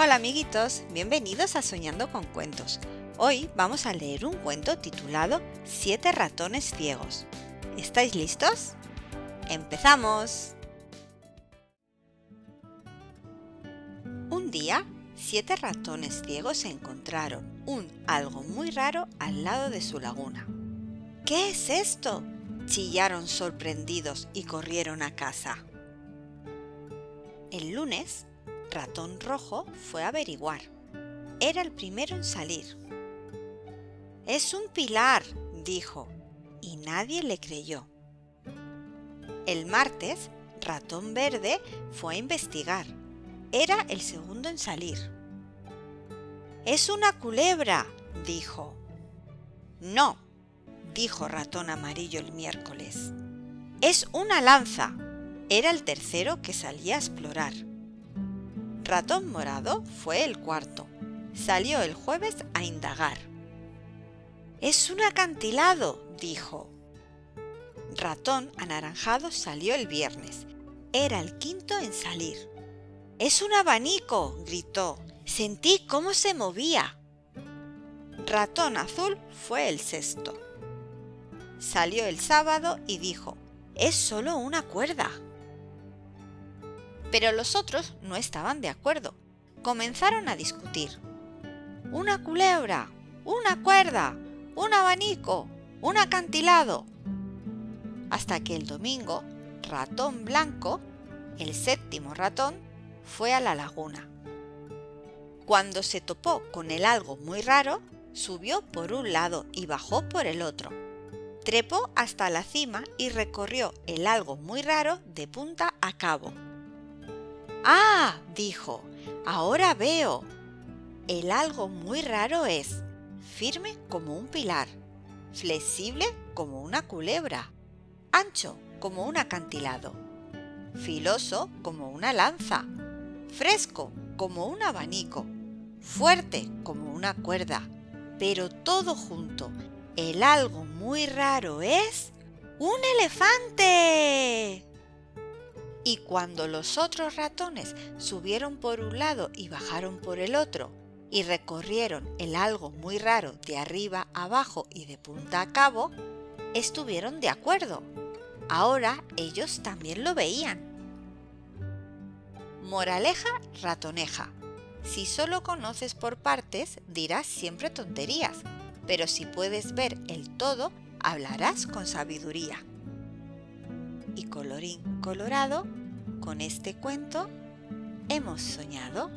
Hola amiguitos, bienvenidos a Soñando con Cuentos. Hoy vamos a leer un cuento titulado Siete ratones ciegos. ¿Estáis listos? ¡Empezamos! Un día, siete ratones ciegos encontraron un algo muy raro al lado de su laguna. ¿Qué es esto? chillaron sorprendidos y corrieron a casa. El lunes, Ratón Rojo fue a averiguar. Era el primero en salir. Es un pilar, dijo, y nadie le creyó. El martes, Ratón Verde fue a investigar. Era el segundo en salir. Es una culebra, dijo. No, dijo Ratón Amarillo el miércoles. Es una lanza. Era el tercero que salía a explorar. Ratón Morado fue el cuarto. Salió el jueves a indagar. Es un acantilado, dijo. Ratón Anaranjado salió el viernes. Era el quinto en salir. Es un abanico, gritó. Sentí cómo se movía. Ratón Azul fue el sexto. Salió el sábado y dijo, es solo una cuerda. Pero los otros no estaban de acuerdo. Comenzaron a discutir. Una culebra, una cuerda, un abanico, un acantilado. Hasta que el domingo, ratón blanco, el séptimo ratón, fue a la laguna. Cuando se topó con el algo muy raro, subió por un lado y bajó por el otro. Trepó hasta la cima y recorrió el algo muy raro de punta a cabo. Ah, dijo, ahora veo. El algo muy raro es firme como un pilar, flexible como una culebra, ancho como un acantilado, filoso como una lanza, fresco como un abanico, fuerte como una cuerda, pero todo junto. El algo muy raro es un elefante. Y cuando los otros ratones subieron por un lado y bajaron por el otro, y recorrieron el algo muy raro de arriba abajo y de punta a cabo, estuvieron de acuerdo. Ahora ellos también lo veían. Moraleja ratoneja. Si solo conoces por partes, dirás siempre tonterías, pero si puedes ver el todo, hablarás con sabiduría. Y colorín colorado, con este cuento hemos soñado